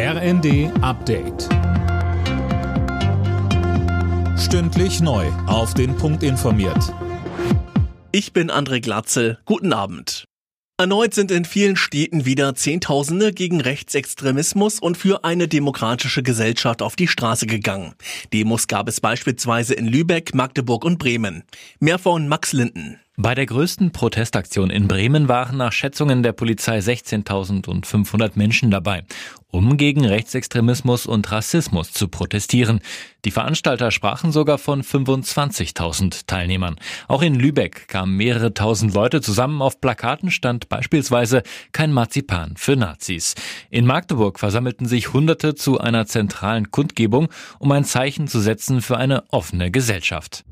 RND Update. Stündlich neu. Auf den Punkt informiert. Ich bin André Glatzel. Guten Abend. Erneut sind in vielen Städten wieder Zehntausende gegen Rechtsextremismus und für eine demokratische Gesellschaft auf die Straße gegangen. Demos gab es beispielsweise in Lübeck, Magdeburg und Bremen. Mehr von Max Linden. Bei der größten Protestaktion in Bremen waren nach Schätzungen der Polizei 16.500 Menschen dabei, um gegen Rechtsextremismus und Rassismus zu protestieren. Die Veranstalter sprachen sogar von 25.000 Teilnehmern. Auch in Lübeck kamen mehrere tausend Leute zusammen. Auf Plakaten stand beispielsweise kein Marzipan für Nazis. In Magdeburg versammelten sich Hunderte zu einer zentralen Kundgebung, um ein Zeichen zu setzen für eine offene Gesellschaft.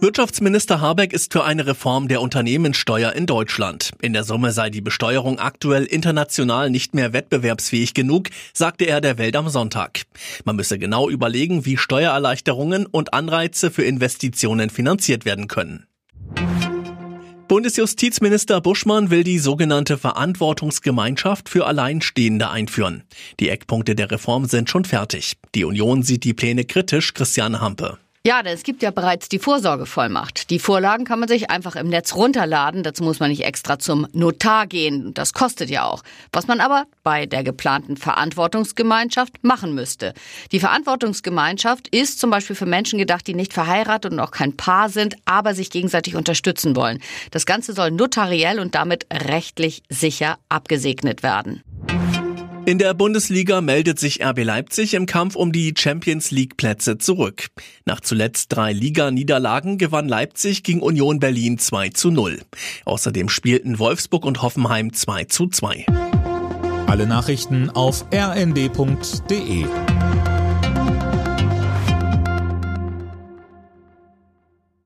Wirtschaftsminister Habeck ist für eine Reform der Unternehmenssteuer in Deutschland. In der Summe sei die Besteuerung aktuell international nicht mehr wettbewerbsfähig genug, sagte er der Welt am Sonntag. Man müsse genau überlegen, wie Steuererleichterungen und Anreize für Investitionen finanziert werden können. Bundesjustizminister Buschmann will die sogenannte Verantwortungsgemeinschaft für Alleinstehende einführen. Die Eckpunkte der Reform sind schon fertig. Die Union sieht die Pläne kritisch, Christiane Hampe. Ja, denn es gibt ja bereits die Vorsorgevollmacht. Die Vorlagen kann man sich einfach im Netz runterladen. Dazu muss man nicht extra zum Notar gehen. Das kostet ja auch. Was man aber bei der geplanten Verantwortungsgemeinschaft machen müsste. Die Verantwortungsgemeinschaft ist zum Beispiel für Menschen gedacht, die nicht verheiratet und auch kein Paar sind, aber sich gegenseitig unterstützen wollen. Das Ganze soll notariell und damit rechtlich sicher abgesegnet werden. In der Bundesliga meldet sich RB Leipzig im Kampf um die Champions League Plätze zurück. Nach zuletzt drei Liga-Niederlagen gewann Leipzig gegen Union Berlin 2 zu 0. Außerdem spielten Wolfsburg und Hoffenheim 2 zu 2. Alle Nachrichten auf rnd.de